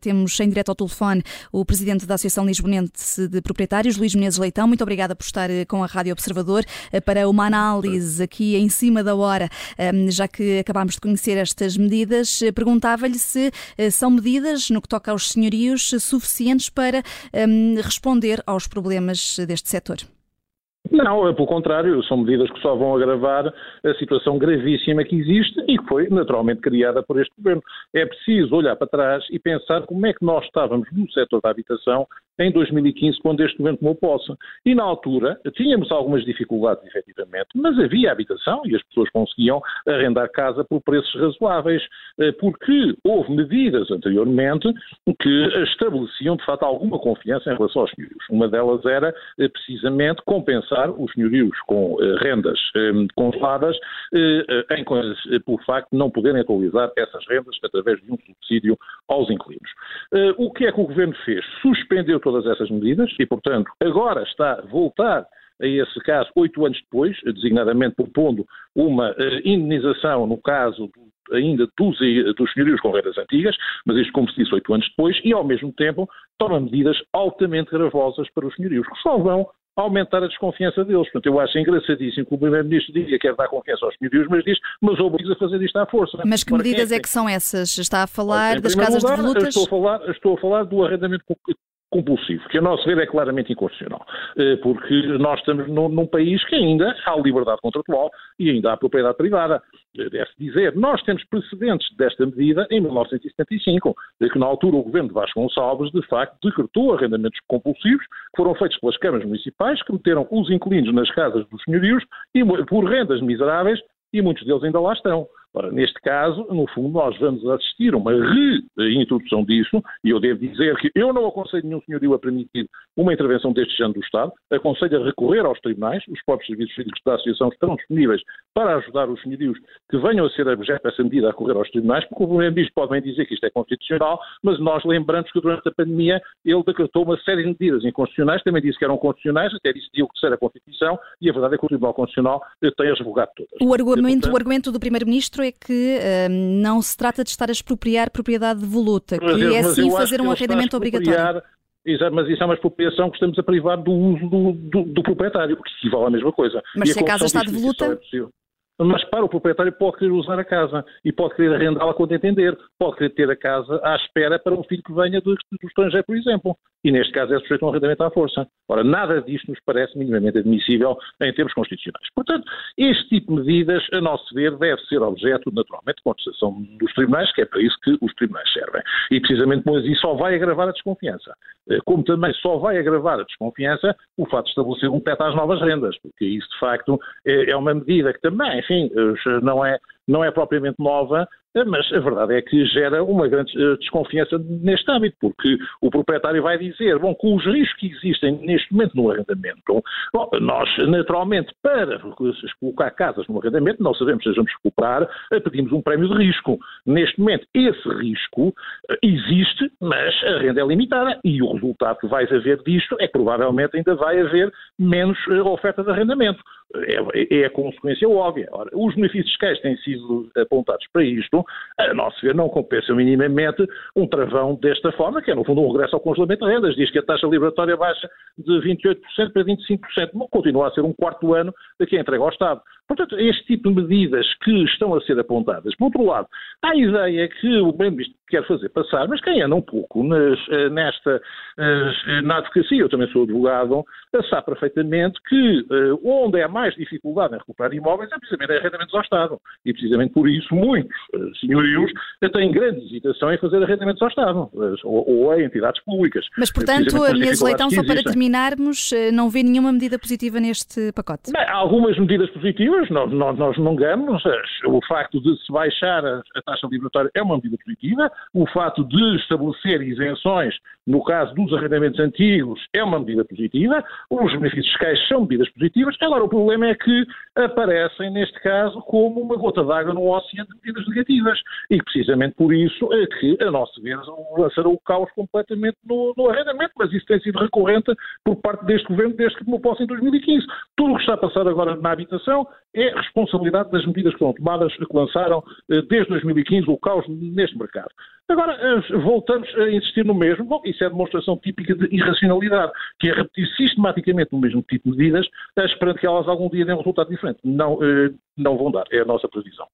Temos em direto ao telefone o presidente da Associação Lisbonense de Proprietários, Luís Menezes Leitão. Muito obrigada por estar eh, com a Rádio Observador eh, para uma análise aqui em cima da hora, já que acabámos de conhecer estas medidas. Eh, perguntava-lhe se são medidas, no que toca aos senhorios, suficientes para responder aos problemas deste setor. Não, é pelo contrário, são medidas que só vão agravar a situação gravíssima que existe e que foi naturalmente criada por este governo. É preciso olhar para trás e pensar como é que nós estávamos no setor da habitação em 2015, quando este governo tomou posse. E na altura tínhamos algumas dificuldades, efetivamente, mas havia habitação e as pessoas conseguiam arrendar casa por preços razoáveis, eh, porque houve medidas anteriormente que estabeleciam, de facto, alguma confiança em relação aos senhorios. Uma delas era eh, precisamente compensar os senhorios com eh, rendas congeladas em por facto não poderem atualizar essas rendas através de um subsídio aos inquilinos. O que é que o governo fez? Suspendeu todas essas medidas e, portanto, agora está a voltar a esse caso oito anos depois, designadamente propondo uma uh, indenização no caso do, ainda dos, dos senhorios com rendas antigas, mas isto, como se disse, oito anos depois, e ao mesmo tempo toma medidas altamente gravosas para os senhorios, que só vão aumentar a desconfiança deles. Portanto, eu acho engraçadíssimo que o Primeiro-Ministro diga que quer dar confiança aos senhorios, mas diz, mas obriga a fazer isto à força. Mas que medidas é que são essas? Está a falar das casas lugar, de volutas? Estou a falar, estou a falar do arrendamento compulsivo, que a nosso ver é claramente inconstitucional, eh, porque nós estamos num, num, país que ainda há liberdade contratual e ainda há propriedade privada. Eh, deve dizer, nós temos precedentes desta medida em 1975, que na altura o governo de Vasco Gonçalves, de facto, decretou arrendamentos compulsivos que foram feitos pelas câmaras municipais, que meteram os inquilinos nas casas dos senhorios e por rendas miseráveis e muitos deles ainda lá estão. Ora, neste caso, no fundo, nós vamos assistir a uma reintrodução disso, e eu devo dizer que eu não aconselho nenhum senhorio a permitir uma intervenção deste género do Estado, aconselho a recorrer aos tribunais, os próprios serviços jurídicos da Associação estão disponíveis para ajudar os senhorios que venham a ser objeto dessa medida a recorrer aos tribunais, porque o Primeiro-Ministro pode bem dizer que isto é constitucional, mas nós lembramos que durante a pandemia ele decretou uma série de medidas inconstitucionais, também disse que eram constitucionais, até disse que que ser a Constituição, e a verdade é que o Tribunal Constitucional tem as revogado todas. O argumento, e, portanto, o argumento do Primeiro-Ministro é que uh, não se trata de estar a expropriar propriedade devoluta, que é sim fazer um arrendamento obrigatório. Exato, mas isso é uma expropriação que estamos a privar do uso do, do, do proprietário, porque equivale à mesma coisa. Mas e se a, a casa está devoluta? É mas para o proprietário pode querer usar a casa e pode querer arrendá-la quando entender, pode querer ter a casa à espera para um filho que venha do, do estrangeiro, por exemplo. E neste caso é sujeito a um arrendamento à força. Ora, nada disto nos parece minimamente admissível em termos constitucionais. Portanto, este tipo de medidas, a nosso ver, deve ser objeto, naturalmente, de contestação dos tribunais, que é para isso que os tribunais servem. E precisamente, pois, isso só vai agravar a desconfiança. Eh, como também só vai agravar a desconfiança o fato de estabelecer um teto às novas rendas, porque isso, de facto, é, é uma medida que também enfim, não é, não é propriamente nova, mas a verdade é que gera uma grande eh, desconfiança neste âmbito, porque o proprietário vai dizer, bom, com os riscos que existem neste momento no arrendamento, bom, nós, naturalmente, para colocar casas no arrendamento, não sabemos se vamos recuperar, eh, pedimos um prémio de risco. Neste momento, esse risco eh, existe, mas a renda é limitada e o resultado que vais haver disto é que provavelmente ainda vai haver menos oferta de arrendamento. É, é a consequência óbvia. Ora, os benefícios fiscais têm sido apontados para isto, a nosso ver, não compensa minimamente um travão desta forma, que é, no fundo, um regresso ao congelamento de rendas. Diz que a taxa liberatória baixa de 28% para 25%. Não continua a ser um quarto ano que é entregue ao Estado. Portanto, este tipo de medidas que estão a ser apontadas. Por outro lado, há a ideia que o Primeiro-Ministro quer fazer passar, mas quem anda um pouco nas, eh, nesta, eh, na advocacia, eu também sou advogado, sabe perfeitamente que eh, onde há mais dificuldade em recuperar imóveis é precisamente em arrendamentos ao Estado. E precisamente por isso muitos senhorios têm grande hesitação em fazer arrendamentos ao Estado ou, ou a entidades públicas. Mas, portanto, a Inês Leitão, só para terminarmos, não vê nenhuma medida positiva neste pacote? Bem, há algumas medidas positivas nós, nós, nós não ganhamos. O facto de se baixar a, a taxa liberatória é uma medida positiva, o facto de estabelecer isenções no caso dos arrendamentos antigos é uma medida positiva, os benefícios fiscais são medidas positivas, agora o problema é que aparecem, neste caso, como uma gota d'água no oceano de medidas negativas. E precisamente por isso é que, a nosso ver, lançaram o caos completamente no, no arrendamento, mas isso tem sido recorrente por parte deste governo desde que tomou posse em 2015. Tudo o que está a passar agora na habitação é responsabilidade das medidas que foram tomadas, que lançaram eh, desde 2015 o caos neste mercado. Agora, eh, voltamos a insistir no mesmo. Bom, isso é demonstração típica de irracionalidade, que é repetir sistematicamente o mesmo tipo de medidas, esperando que elas algum dia dêem um resultado diferente. Não, não vão dar, é a nossa previsão.